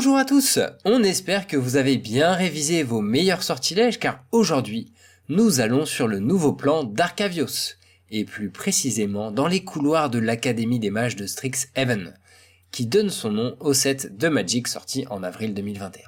Bonjour à tous, on espère que vous avez bien révisé vos meilleurs sortilèges car aujourd'hui, nous allons sur le nouveau plan d'Arcavios, et plus précisément dans les couloirs de l'Académie des Mages de Strixhaven, qui donne son nom au set de Magic sorti en avril 2021.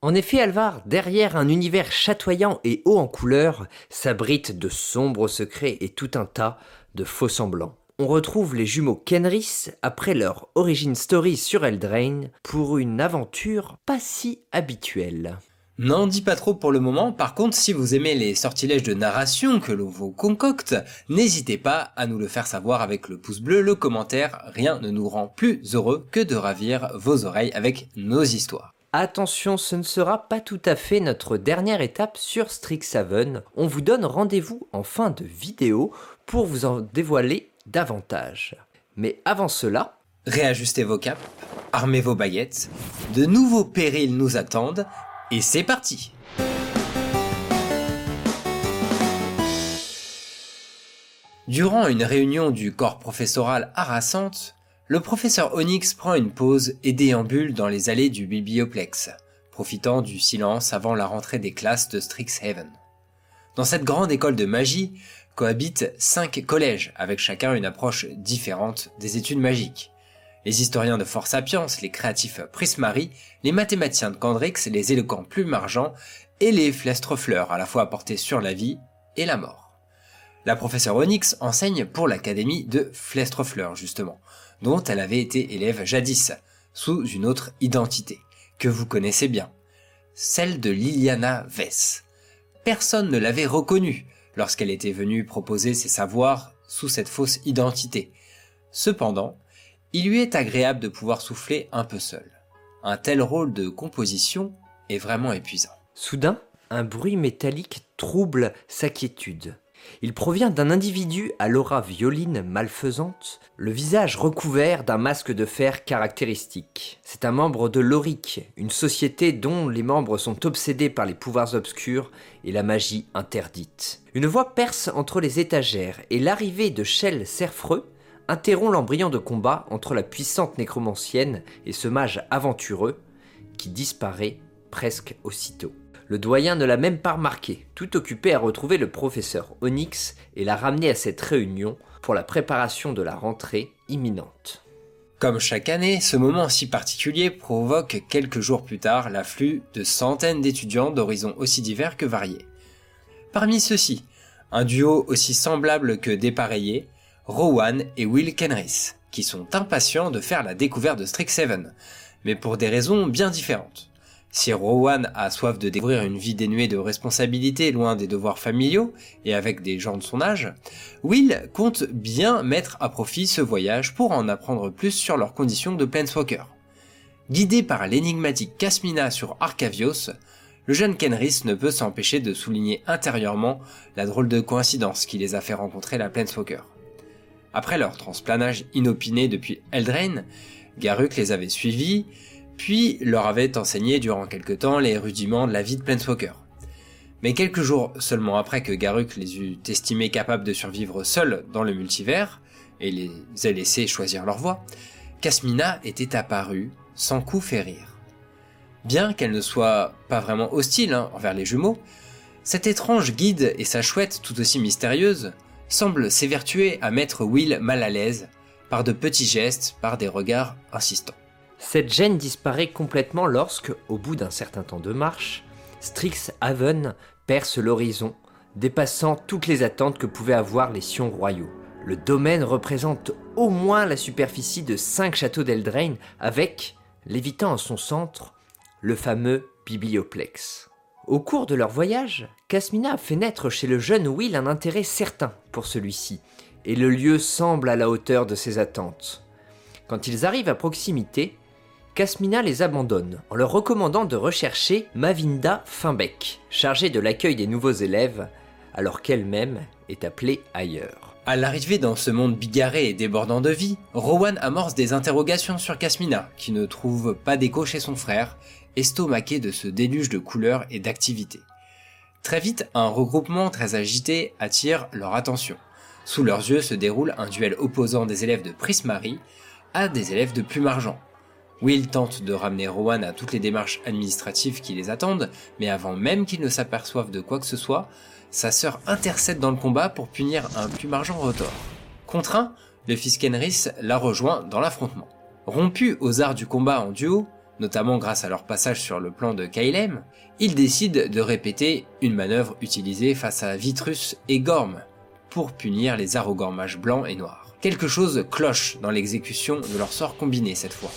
En effet, Alvar, derrière un univers chatoyant et haut en couleurs, s'abritent de sombres secrets et tout un tas de faux semblants on retrouve les jumeaux Kenris après leur origin story sur Eldraine pour une aventure pas si habituelle. N'en dis pas trop pour le moment, par contre si vous aimez les sortilèges de narration que l'on vous concocte, n'hésitez pas à nous le faire savoir avec le pouce bleu, le commentaire, rien ne nous rend plus heureux que de ravir vos oreilles avec nos histoires. Attention, ce ne sera pas tout à fait notre dernière étape sur Strixhaven. On vous donne rendez-vous en fin de vidéo pour vous en dévoiler davantage. Mais avant cela, réajustez vos capes, armez vos baguettes, de nouveaux périls nous attendent, et c'est parti Durant une réunion du corps professoral harassante, le professeur Onyx prend une pause et déambule dans les allées du biblioplex, profitant du silence avant la rentrée des classes de Strixhaven. Dans cette grande école de magie, cohabitent cinq collèges, avec chacun une approche différente des études magiques. Les historiens de Fort Sapiens, les créatifs Prismari, les mathématiciens de Candrix, les éloquents Plume Argent et les Flestrefleurs à la fois portés sur la vie et la mort. La professeure Onyx enseigne pour l'académie de Flestrefleur justement, dont elle avait été élève jadis, sous une autre identité, que vous connaissez bien, celle de Liliana Vess. Personne ne l'avait reconnue, lorsqu'elle était venue proposer ses savoirs sous cette fausse identité. Cependant, il lui est agréable de pouvoir souffler un peu seul. Un tel rôle de composition est vraiment épuisant. Soudain, un bruit métallique trouble sa quiétude. Il provient d'un individu à l'aura violine malfaisante, le visage recouvert d'un masque de fer caractéristique. C'est un membre de l'Oric, une société dont les membres sont obsédés par les pouvoirs obscurs et la magie interdite. Une voix perce entre les étagères et l'arrivée de Shell Serfreux interrompt l'embryon de combat entre la puissante nécromancienne et ce mage aventureux qui disparaît presque aussitôt. Le doyen ne l'a même pas remarqué, tout occupé à retrouver le professeur Onyx et l'a ramener à cette réunion pour la préparation de la rentrée imminente. Comme chaque année, ce moment si particulier provoque quelques jours plus tard l'afflux de centaines d'étudiants d'horizons aussi divers que variés. Parmi ceux-ci, un duo aussi semblable que dépareillé, Rowan et Will Kenris, qui sont impatients de faire la découverte de Strixhaven, mais pour des raisons bien différentes. Si Rowan a soif de découvrir une vie dénuée de responsabilités loin des devoirs familiaux et avec des gens de son âge, Will compte bien mettre à profit ce voyage pour en apprendre plus sur leurs conditions de Planeswalker. Guidé par l'énigmatique Casmina sur Arcavios, le jeune Kenris ne peut s'empêcher de souligner intérieurement la drôle de coïncidence qui les a fait rencontrer la Planeswalker. Après leur transplanage inopiné depuis Eldraine, Garuk les avait suivis, puis leur avait enseigné durant quelque temps les rudiments de la vie de Planeswalker. Mais quelques jours seulement après que Garuk les eut estimés capables de survivre seuls dans le multivers, et les ait laissés choisir leur voie, Casmina était apparue sans coup férir. Bien qu'elle ne soit pas vraiment hostile hein, envers les jumeaux, cet étrange guide et sa chouette tout aussi mystérieuse semblent s'évertuer à mettre Will mal à l'aise par de petits gestes, par des regards insistants. Cette gêne disparaît complètement lorsque, au bout d'un certain temps de marche, Strixhaven perce l'horizon, dépassant toutes les attentes que pouvaient avoir les Sions royaux. Le domaine représente au moins la superficie de 5 châteaux d'Eldraine avec, lévitant en son centre, le fameux biblioplex. Au cours de leur voyage, Casmina fait naître chez le jeune Will un intérêt certain pour celui-ci, et le lieu semble à la hauteur de ses attentes. Quand ils arrivent à proximité, Casmina les abandonne en leur recommandant de rechercher Mavinda Finbeck, chargée de l'accueil des nouveaux élèves, alors qu'elle-même est appelée ailleurs. À l'arrivée dans ce monde bigarré et débordant de vie, Rowan amorce des interrogations sur Casmina, qui ne trouve pas d'écho chez son frère, estomaqué de ce déluge de couleurs et d'activités. Très vite, un regroupement très agité attire leur attention. Sous leurs yeux se déroule un duel opposant des élèves de Prismari à des élèves de Plume Argent, Will tente de ramener Rowan à toutes les démarches administratives qui les attendent, mais avant même qu'il ne s'aperçoive de quoi que ce soit, sa sœur intercède dans le combat pour punir un plumargent Rotor. Contraint, le fils Kenris la rejoint dans l'affrontement. Rompu aux arts du combat en duo, notamment grâce à leur passage sur le plan de Kailem, ils décident de répéter une manœuvre utilisée face à Vitrus et Gorm pour punir les arrogants blancs et noirs. Quelque chose cloche dans l'exécution de leur sort combiné cette fois.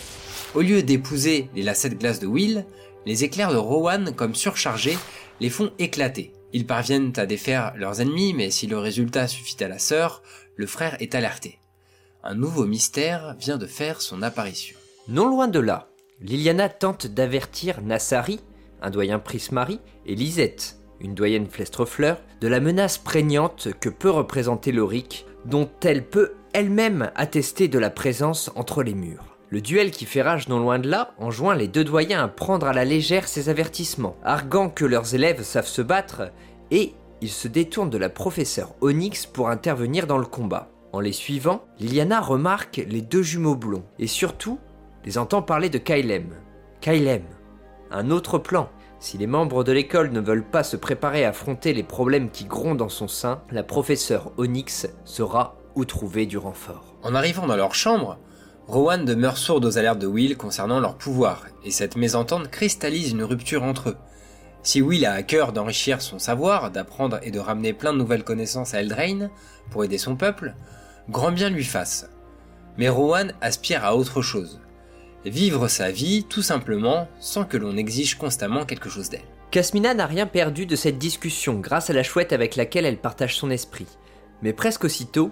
Au lieu d'épouser les lacets de glace de Will, les éclairs de Rowan, comme surchargés, les font éclater. Ils parviennent à défaire leurs ennemis, mais si le résultat suffit à la sœur, le frère est alerté. Un nouveau mystère vient de faire son apparition. Non loin de là, Liliana tente d'avertir Nassari, un doyen Prismari, et Lisette, une doyenne Flestrefleur, de la menace prégnante que peut représenter l'Auric, dont elle peut elle-même attester de la présence entre les murs. Le duel qui fait rage non loin de là enjoint les deux doyens à prendre à la légère ces avertissements, arguant que leurs élèves savent se battre, et ils se détournent de la professeure Onyx pour intervenir dans le combat. En les suivant, Liliana remarque les deux jumeaux blonds, et surtout les entend parler de Kylem. Kylem, un autre plan. Si les membres de l'école ne veulent pas se préparer à affronter les problèmes qui grondent dans son sein, la professeure Onyx saura où trouver du renfort. En arrivant dans leur chambre, Rowan demeure sourde aux alertes de Will concernant leur pouvoir, et cette mésentente cristallise une rupture entre eux. Si Will a à cœur d'enrichir son savoir, d'apprendre et de ramener plein de nouvelles connaissances à Eldraine pour aider son peuple, grand bien lui fasse. Mais Rowan aspire à autre chose vivre sa vie tout simplement sans que l'on exige constamment quelque chose d'elle. Casmina n'a rien perdu de cette discussion grâce à la chouette avec laquelle elle partage son esprit. Mais presque aussitôt,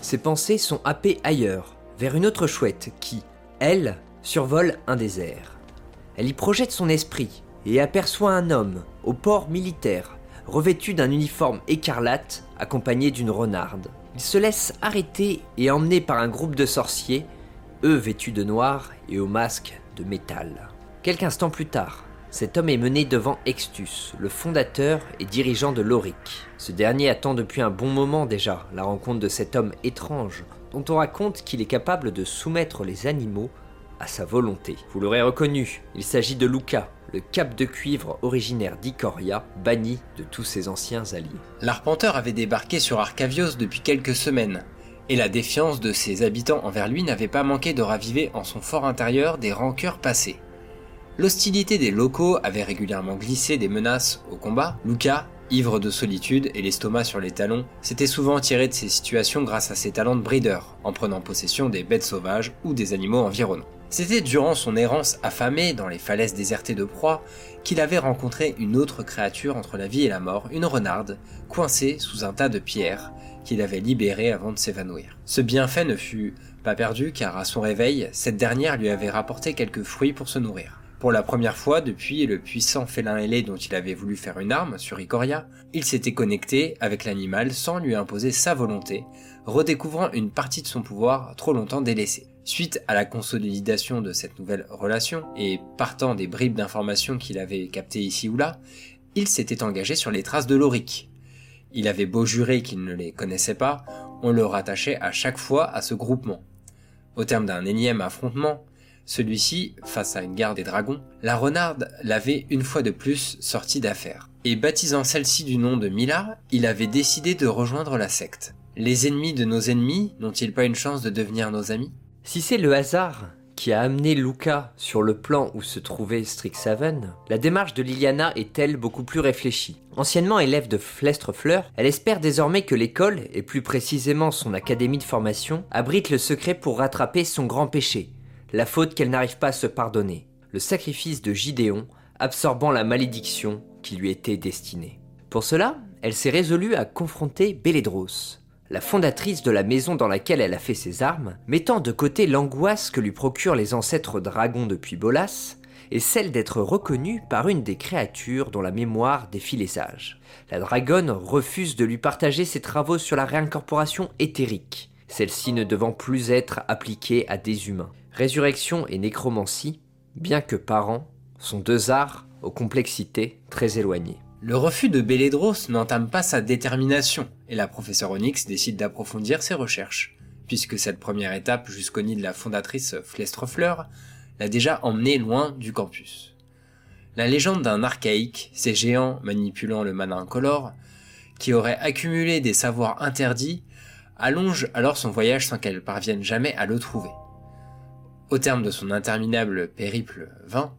ses pensées sont happées ailleurs, vers une autre chouette qui, elle, survole un désert. Elle y projette son esprit et aperçoit un homme, au port militaire, revêtu d'un uniforme écarlate, accompagné d'une renarde. Il se laisse arrêter et emmener par un groupe de sorciers eux vêtus de noir et au masque de métal. Quelques instants plus tard, cet homme est mené devant Extus, le fondateur et dirigeant de l'Auric. Ce dernier attend depuis un bon moment déjà la rencontre de cet homme étrange, dont on raconte qu'il est capable de soumettre les animaux à sa volonté. Vous l'aurez reconnu, il s'agit de Luca, le cap de cuivre originaire d'Icoria, banni de tous ses anciens alliés. L'arpenteur avait débarqué sur Arcavios depuis quelques semaines, et la défiance de ses habitants envers lui n'avait pas manqué de raviver en son fort intérieur des rancœurs passées. L'hostilité des locaux avait régulièrement glissé des menaces au combat. Luca, ivre de solitude et l'estomac sur les talons, s'était souvent tiré de ces situations grâce à ses talents de breeder, en prenant possession des bêtes sauvages ou des animaux environnants. C'était durant son errance affamée dans les falaises désertées de proie qu'il avait rencontré une autre créature entre la vie et la mort, une renarde, coincée sous un tas de pierres, qu'il avait libérée avant de s'évanouir. Ce bienfait ne fut pas perdu car à son réveil, cette dernière lui avait rapporté quelques fruits pour se nourrir. Pour la première fois depuis le puissant félin ailé dont il avait voulu faire une arme sur Ikoria, il s'était connecté avec l'animal sans lui imposer sa volonté, redécouvrant une partie de son pouvoir trop longtemps délaissé. Suite à la consolidation de cette nouvelle relation, et partant des bribes d'informations qu'il avait captées ici ou là, il s'était engagé sur les traces de Loric. Il avait beau jurer qu'il ne les connaissait pas, on le rattachait à chaque fois à ce groupement. Au terme d'un énième affrontement, celui-ci, face à une garde des dragons, la renarde l'avait une fois de plus sorti d'affaire. Et baptisant celle-ci du nom de Mila, il avait décidé de rejoindre la secte. Les ennemis de nos ennemis n'ont-ils pas une chance de devenir nos amis? Si c'est le hasard qui a amené Luca sur le plan où se trouvait Strixhaven, la démarche de Liliana est-elle beaucoup plus réfléchie? Anciennement élève de Flestre-Fleur, elle espère désormais que l'école, et plus précisément son académie de formation, abrite le secret pour rattraper son grand péché, la faute qu'elle n'arrive pas à se pardonner, le sacrifice de Gidéon, absorbant la malédiction qui lui était destinée. Pour cela, elle s'est résolue à confronter Bélédros, la fondatrice de la maison dans laquelle elle a fait ses armes, mettant de côté l'angoisse que lui procurent les ancêtres dragons depuis Bolas, et celle d'être reconnue par une des créatures dont la mémoire défie les âges. La dragonne refuse de lui partager ses travaux sur la réincorporation éthérique, celle-ci ne devant plus être appliquée à des humains. Résurrection et nécromancie, bien que parents, sont deux arts aux complexités très éloignées. Le refus de Bélédros n'entame pas sa détermination, et la professeure Onyx décide d'approfondir ses recherches, puisque cette première étape jusqu'au nid de la fondatrice Flestrefleur l'a déjà emmené loin du campus. La légende d'un archaïque, ces géants manipulant le mana incolore, qui aurait accumulé des savoirs interdits, allonge alors son voyage sans qu'elle parvienne jamais à le trouver. Au terme de son interminable périple vain,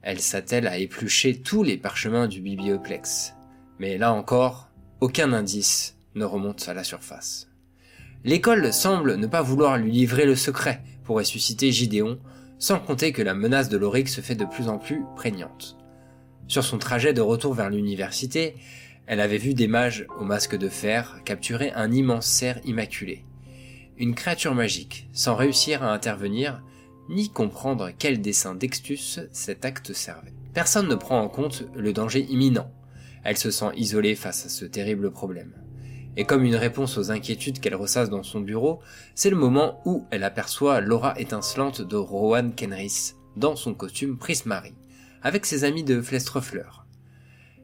elle s'attelle à éplucher tous les parchemins du biblioplex. Mais là encore, aucun indice ne remonte à la surface. L'école semble ne pas vouloir lui livrer le secret pour ressusciter Gideon, sans compter que la menace de l'Oric se fait de plus en plus prégnante. Sur son trajet de retour vers l'université, elle avait vu des mages au masque de fer capturer un immense cerf immaculé. Une créature magique, sans réussir à intervenir, ni comprendre quel dessin d'Extus cet acte servait. Personne ne prend en compte le danger imminent. Elle se sent isolée face à ce terrible problème. Et comme une réponse aux inquiétudes qu'elle ressasse dans son bureau, c'est le moment où elle aperçoit l'aura étincelante de Rowan Kenris dans son costume Prismari, avec ses amis de Flestrefleur.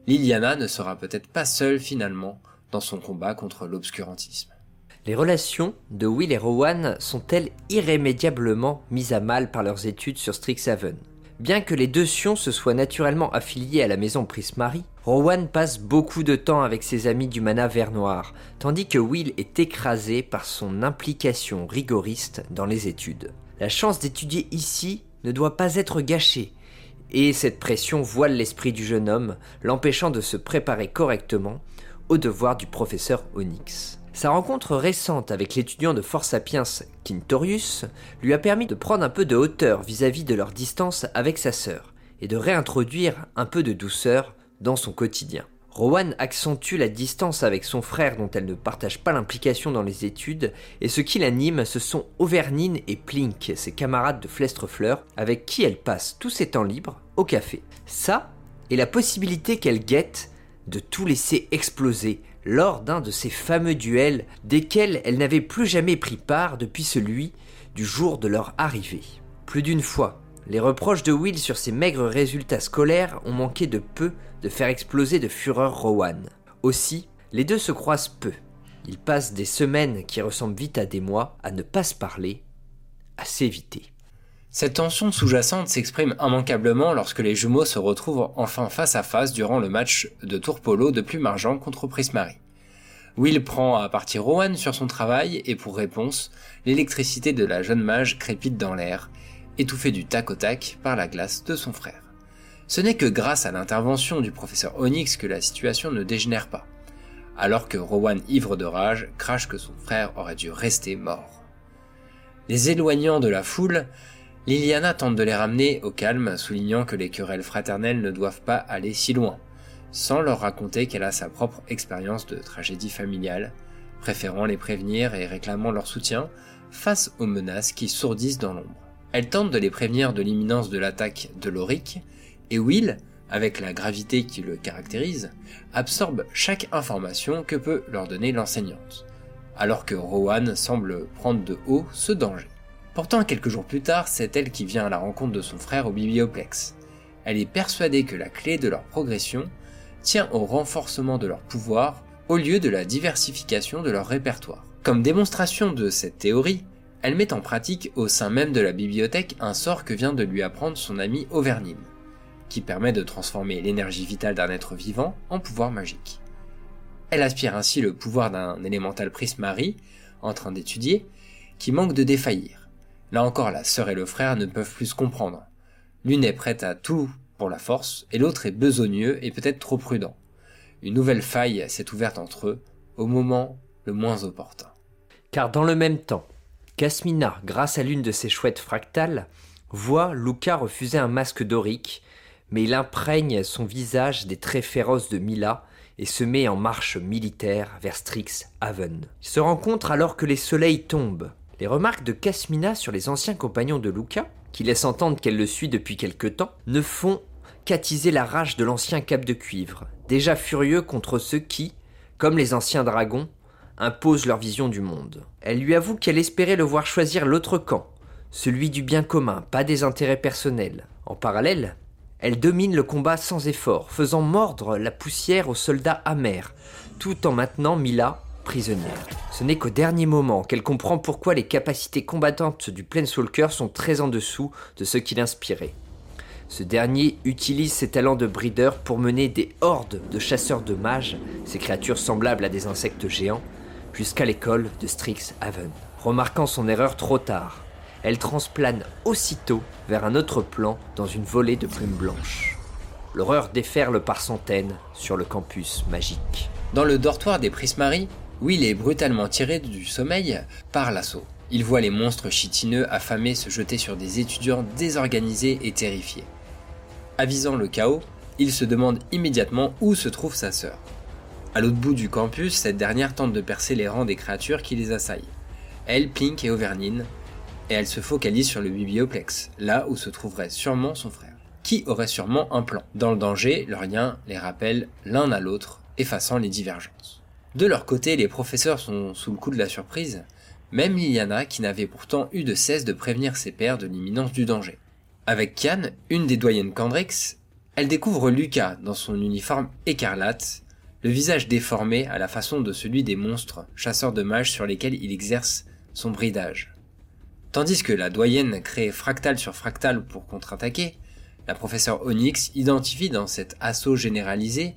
Liliana ne sera peut-être pas seule finalement dans son combat contre l'obscurantisme. Les relations de Will et Rowan sont-elles irrémédiablement mises à mal par leurs études sur Strixhaven? Bien que les deux Sions se soient naturellement affiliés à la maison Prismari, Rowan passe beaucoup de temps avec ses amis du mana vert noir, tandis que Will est écrasé par son implication rigoriste dans les études. La chance d'étudier ici ne doit pas être gâchée, et cette pression voile l'esprit du jeune homme, l'empêchant de se préparer correctement au devoir du professeur Onyx. Sa rencontre récente avec l'étudiant de Force Sapiens, Quintorius, lui a permis de prendre un peu de hauteur vis-à-vis de leur distance avec sa sœur, et de réintroduire un peu de douceur dans son quotidien. Rowan accentue la distance avec son frère dont elle ne partage pas l'implication dans les études, et ce qui l'anime, ce sont Auvernine et Plink, ses camarades de Flestrefleur, avec qui elle passe tous ses temps libres au café. Ça, et la possibilité qu'elle guette de tout laisser exploser lors d'un de ces fameux duels desquels elle n'avait plus jamais pris part depuis celui du jour de leur arrivée. Plus d'une fois, les reproches de Will sur ses maigres résultats scolaires ont manqué de peu de faire exploser de fureur Rowan. Aussi, les deux se croisent peu. Ils passent des semaines qui ressemblent vite à des mois à ne pas se parler, à s'éviter. Cette tension sous-jacente s'exprime immanquablement lorsque les jumeaux se retrouvent enfin face à face durant le match de tour polo de Plume Argent contre Prismari. Will prend à partie Rowan sur son travail et pour réponse, l'électricité de la jeune mage crépite dans l'air, étouffée du tac au tac par la glace de son frère. Ce n'est que grâce à l'intervention du professeur Onyx que la situation ne dégénère pas, alors que Rowan ivre de rage crache que son frère aurait dû rester mort. Les éloignant de la foule, Liliana tente de les ramener au calme, soulignant que les querelles fraternelles ne doivent pas aller si loin, sans leur raconter qu'elle a sa propre expérience de tragédie familiale, préférant les prévenir et réclamant leur soutien face aux menaces qui sourdissent dans l'ombre. Elle tente de les prévenir de l'imminence de l'attaque de Loric, et Will, avec la gravité qui le caractérise, absorbe chaque information que peut leur donner l'enseignante, alors que Rowan semble prendre de haut ce danger. Pourtant, quelques jours plus tard, c'est elle qui vient à la rencontre de son frère au biblioplex. Elle est persuadée que la clé de leur progression tient au renforcement de leur pouvoir au lieu de la diversification de leur répertoire. Comme démonstration de cette théorie, elle met en pratique au sein même de la bibliothèque un sort que vient de lui apprendre son ami Auvernine, qui permet de transformer l'énergie vitale d'un être vivant en pouvoir magique. Elle aspire ainsi le pouvoir d'un élémental prismari, en train d'étudier, qui manque de défaillir. Là encore, la sœur et le frère ne peuvent plus se comprendre. L'une est prête à tout pour la force, et l'autre est besogneux et peut-être trop prudent. Une nouvelle faille s'est ouverte entre eux, au moment le moins opportun. Car dans le même temps, Casmina, grâce à l'une de ses chouettes fractales, voit Luca refuser un masque dorique, mais il imprègne son visage des traits féroces de Mila et se met en marche militaire vers Strixhaven. Ils se rencontrent alors que les soleils tombent. Les remarques de Casmina sur les anciens compagnons de Luca, qui laissent entendre qu'elle le suit depuis quelque temps, ne font qu'attiser la rage de l'ancien cap de cuivre, déjà furieux contre ceux qui, comme les anciens dragons, imposent leur vision du monde. Elle lui avoue qu'elle espérait le voir choisir l'autre camp, celui du bien commun, pas des intérêts personnels. En parallèle, elle domine le combat sans effort, faisant mordre la poussière aux soldats amers, tout en maintenant Mila prisonnière. Ce n'est qu'au dernier moment qu'elle comprend pourquoi les capacités combattantes du Planeswalker sont très en dessous de ce qui l'inspirait. Ce dernier utilise ses talents de breeder pour mener des hordes de chasseurs de mages, ces créatures semblables à des insectes géants, jusqu'à l'école de Strixhaven. Remarquant son erreur trop tard, elle transplane aussitôt vers un autre plan dans une volée de plumes blanches. L'horreur déferle par centaines sur le campus magique. Dans le dortoir des Prismari, Will est brutalement tiré du sommeil par l'assaut. Il voit les monstres chitineux affamés se jeter sur des étudiants désorganisés et terrifiés. Avisant le chaos, il se demande immédiatement où se trouve sa sœur. À l'autre bout du campus, cette dernière tente de percer les rangs des créatures qui les assaillent. Elle, Pink et Overnine, et elle se focalise sur le biblioplex, là où se trouverait sûrement son frère, qui aurait sûrement un plan. Dans le danger, leur lien les rappelle l'un à l'autre, effaçant les divergences. De leur côté, les professeurs sont sous le coup de la surprise, même Liliana qui n'avait pourtant eu de cesse de prévenir ses pairs de l'imminence du danger. Avec Kian, une des doyennes Candrix, elle découvre Lucas dans son uniforme écarlate, le visage déformé à la façon de celui des monstres, chasseurs de mages sur lesquels il exerce son bridage. Tandis que la doyenne crée fractal sur fractal pour contre-attaquer, la professeure Onyx identifie dans cet assaut généralisé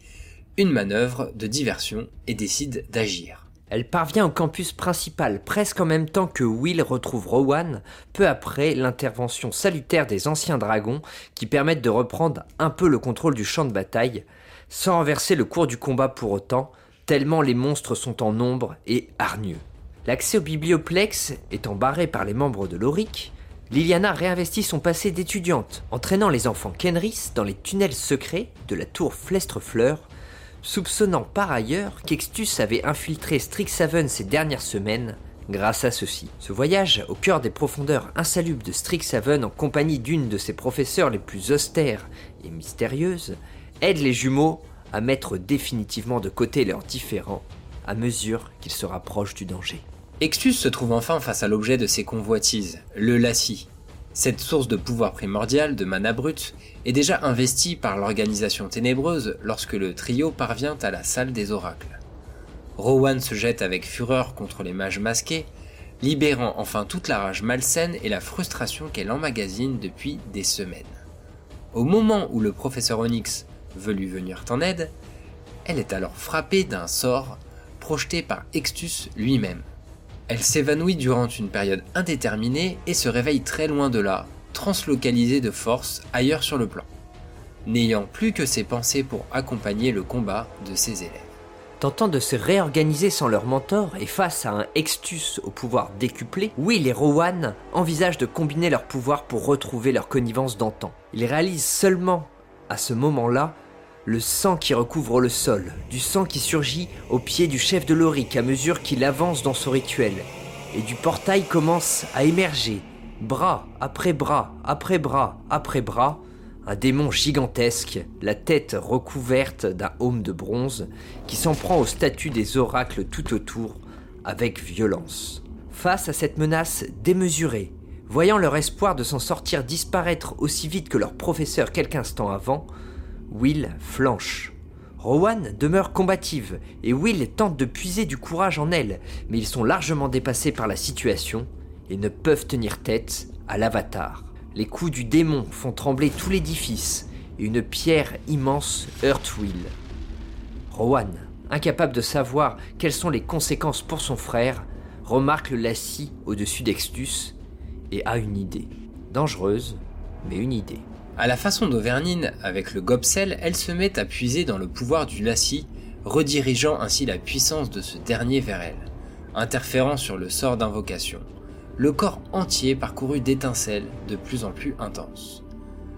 une manœuvre de diversion et décide d'agir. Elle parvient au campus principal presque en même temps que Will retrouve Rowan, peu après l'intervention salutaire des anciens dragons qui permettent de reprendre un peu le contrôle du champ de bataille, sans renverser le cours du combat pour autant, tellement les monstres sont en nombre et hargneux. L'accès au biblioplex étant barré par les membres de l'Auric, Liliana réinvestit son passé d'étudiante, entraînant les enfants Kenris dans les tunnels secrets de la tour Flestrefleur, soupçonnant par ailleurs qu'Extus avait infiltré Strixhaven ces dernières semaines grâce à ceci. Ce voyage au cœur des profondeurs insalubres de Strixhaven en compagnie d'une de ses professeurs les plus austères et mystérieuses aide les jumeaux à mettre définitivement de côté leurs différends à mesure qu'ils se rapprochent du danger. Extus se trouve enfin face à l'objet de ses convoitises, le Lassie. Cette source de pouvoir primordial, de mana brute, est déjà investie par l'organisation ténébreuse lorsque le trio parvient à la salle des oracles. Rowan se jette avec fureur contre les mages masqués, libérant enfin toute la rage malsaine et la frustration qu'elle emmagasine depuis des semaines. Au moment où le professeur Onyx veut lui venir en aide, elle est alors frappée d'un sort projeté par Extus lui-même. Elle s'évanouit durant une période indéterminée et se réveille très loin de là, translocalisée de force ailleurs sur le plan, n'ayant plus que ses pensées pour accompagner le combat de ses élèves. Tentant de se réorganiser sans leur mentor et face à un Extus au pouvoir décuplé, Will et Rowan envisagent de combiner leurs pouvoirs pour retrouver leur connivence d'antan. Ils réalisent seulement à ce moment-là le sang qui recouvre le sol, du sang qui surgit au pied du chef de l'Auric à mesure qu'il avance dans son rituel, et du portail commence à émerger, bras après bras, après bras, après bras, un démon gigantesque, la tête recouverte d'un aume de bronze, qui s'en prend aux statues des oracles tout autour, avec violence. Face à cette menace démesurée, voyant leur espoir de s'en sortir disparaître aussi vite que leur professeur quelques instants avant, Will flanche. Rowan demeure combative et Will tente de puiser du courage en elle, mais ils sont largement dépassés par la situation et ne peuvent tenir tête à l'avatar. Les coups du démon font trembler tout l'édifice et une pierre immense heurte Will. Rowan, incapable de savoir quelles sont les conséquences pour son frère, remarque le lacis au-dessus d'Extus et a une idée. Dangereuse, mais une idée. À la façon d'Auvergnine, avec le Gobsel, elle se met à puiser dans le pouvoir du Lassie, redirigeant ainsi la puissance de ce dernier vers elle, interférant sur le sort d'invocation. Le corps entier parcouru d'étincelles de plus en plus intenses.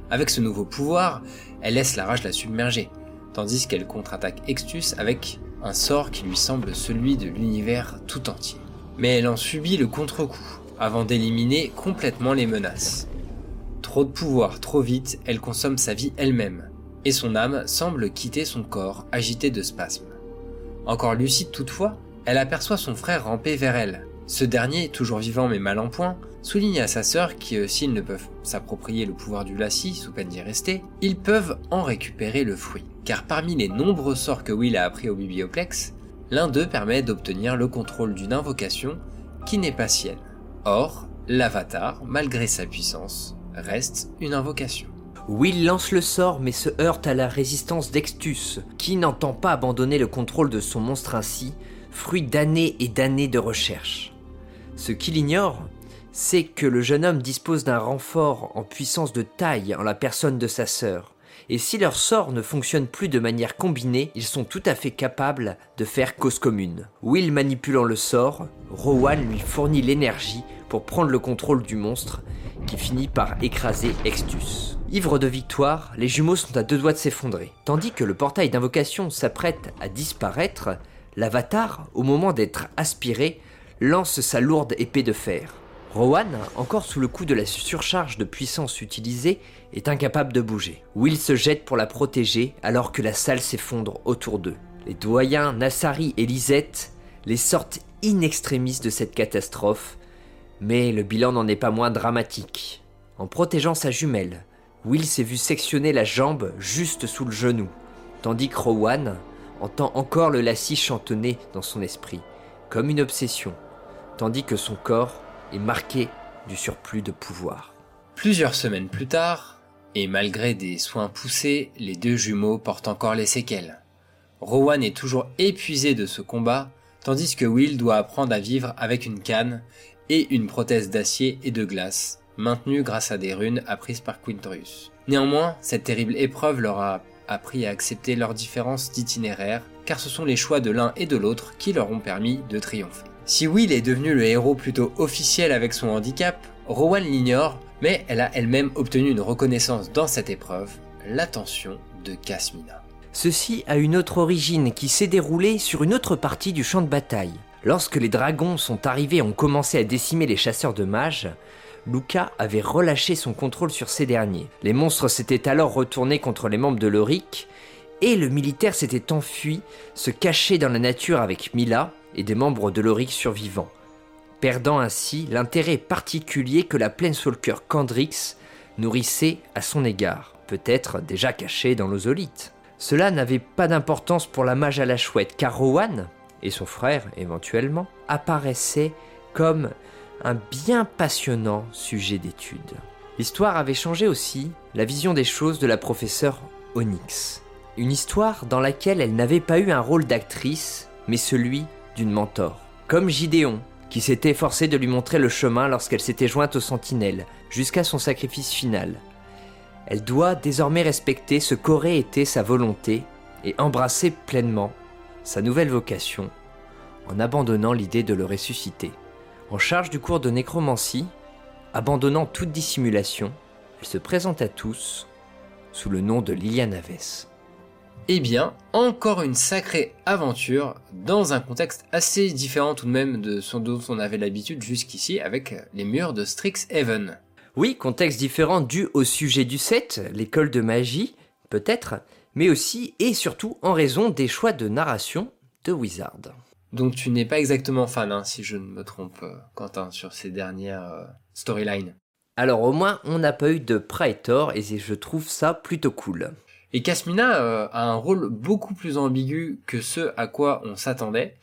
Avec ce nouveau pouvoir, elle laisse la rage la submerger, tandis qu'elle contre-attaque Extus avec un sort qui lui semble celui de l'univers tout entier. Mais elle en subit le contre-coup, avant d'éliminer complètement les menaces. Trop de pouvoir, trop vite, elle consomme sa vie elle-même, et son âme semble quitter son corps agité de spasmes. Encore lucide toutefois, elle aperçoit son frère ramper vers elle. Ce dernier, toujours vivant mais mal en point, souligne à sa sœur que s'ils ne peuvent s'approprier le pouvoir du lacis sous peine d'y rester, ils peuvent en récupérer le fruit. Car parmi les nombreux sorts que Will a appris au biblioplex, L'un d'eux permet d'obtenir le contrôle d'une invocation qui n'est pas sienne. Or, l'avatar, malgré sa puissance, reste une invocation. Will lance le sort mais se heurte à la résistance d'Extus, qui n'entend pas abandonner le contrôle de son monstre ainsi, fruit d'années et d'années de recherche. Ce qu'il ignore, c'est que le jeune homme dispose d'un renfort en puissance de taille en la personne de sa sœur, et si leur sort ne fonctionne plus de manière combinée, ils sont tout à fait capables de faire cause commune. Will manipulant le sort, Rowan lui fournit l'énergie pour prendre le contrôle du monstre, qui finit par écraser Extus. Ivre de victoire, les jumeaux sont à deux doigts de s'effondrer. Tandis que le portail d'invocation s'apprête à disparaître, l'avatar, au moment d'être aspiré, lance sa lourde épée de fer. Rowan, encore sous le coup de la surcharge de puissance utilisée, est incapable de bouger. Will se jette pour la protéger alors que la salle s'effondre autour d'eux. Les doyens Nassari et Lisette les sortent in extremis de cette catastrophe, mais le bilan n'en est pas moins dramatique. En protégeant sa jumelle, Will s'est vu sectionner la jambe juste sous le genou, tandis que Rowan entend encore le lacis chantonner dans son esprit, comme une obsession, tandis que son corps est marqué du surplus de pouvoir. Plusieurs semaines plus tard, et malgré des soins poussés, les deux jumeaux portent encore les séquelles. Rowan est toujours épuisé de ce combat, tandis que Will doit apprendre à vivre avec une canne et une prothèse d'acier et de glace, maintenue grâce à des runes apprises par Quintorius. Néanmoins, cette terrible épreuve leur a appris à accepter leurs différences d'itinéraire, car ce sont les choix de l'un et de l'autre qui leur ont permis de triompher. Si Will est devenu le héros plutôt officiel avec son handicap, Rowan l'ignore, mais elle a elle-même obtenu une reconnaissance dans cette épreuve, l'attention de Casmina. Ceci a une autre origine qui s'est déroulée sur une autre partie du champ de bataille. Lorsque les dragons sont arrivés et ont commencé à décimer les chasseurs de mages, Luca avait relâché son contrôle sur ces derniers. Les monstres s'étaient alors retournés contre les membres de l'Oric, et le militaire s'était enfui, se cachait dans la nature avec Mila, et des membres de l'Oric survivants, perdant ainsi l'intérêt particulier que la Planeswalker Candrix nourrissait à son égard, peut-être déjà caché dans l'ozolite. Cela n'avait pas d'importance pour la mage à la chouette, car Rowan, et son frère éventuellement, apparaissaient comme un bien passionnant sujet d'étude. L'histoire avait changé aussi la vision des choses de la professeure Onyx. Une histoire dans laquelle elle n'avait pas eu un rôle d'actrice, mais celui d'une mentor. Comme Gideon, qui s'était forcé de lui montrer le chemin lorsqu'elle s'était jointe aux sentinelles, jusqu'à son sacrifice final. Elle doit désormais respecter ce qu'aurait été sa volonté et embrasser pleinement sa nouvelle vocation en abandonnant l'idée de le ressusciter. En charge du cours de nécromancie, abandonnant toute dissimulation, elle se présente à tous sous le nom de Liliane Aves. Eh bien, encore une sacrée aventure dans un contexte assez différent tout de même de ce dont on avait l'habitude jusqu'ici avec les murs de Strixhaven. Oui, contexte différent dû au sujet du set, l'école de magie, peut-être, mais aussi et surtout en raison des choix de narration de Wizard. Donc tu n'es pas exactement fan, hein, si je ne me trompe, euh, Quentin, sur ces dernières euh, storylines. Alors au moins, on n'a pas eu de Praetor et je trouve ça plutôt cool. Et Casmina euh, a un rôle beaucoup plus ambigu que ce à quoi on s'attendait.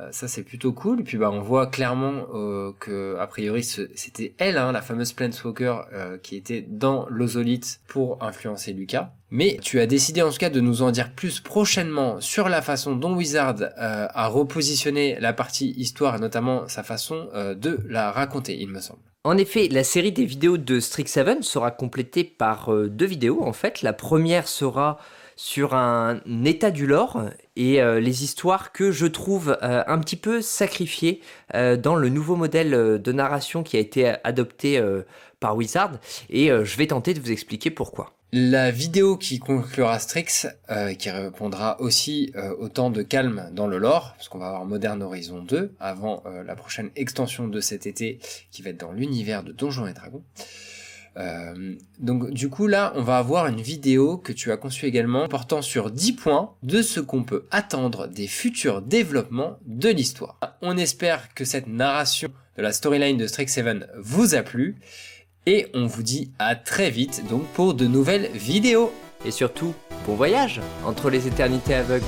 Euh, ça c'est plutôt cool. Et puis bah on voit clairement euh, que a priori c'était elle, hein, la fameuse Planeswalker euh, qui était dans l'Ozolite pour influencer Lucas. Mais tu as décidé en tout cas de nous en dire plus prochainement sur la façon dont Wizard a repositionné la partie histoire et notamment sa façon de la raconter, il me semble. En effet, la série des vidéos de Strixhaven sera complétée par deux vidéos en fait. La première sera sur un état du lore et euh, les histoires que je trouve euh, un petit peu sacrifiées euh, dans le nouveau modèle de narration qui a été adopté par Wizard et je vais tenter de vous expliquer pourquoi. La vidéo qui conclura Strix, qui répondra aussi au temps de calme dans le lore, parce qu'on va avoir Modern Horizon 2 avant la prochaine extension de cet été qui va être dans l'univers de Donjons et Dragons. Euh, donc du coup là, on va avoir une vidéo que tu as conçue également portant sur 10 points de ce qu'on peut attendre des futurs développements de l'histoire. On espère que cette narration de la storyline de Strixhaven vous a plu et on vous dit à très vite donc pour de nouvelles vidéos. Et surtout, bon voyage entre les éternités aveugles.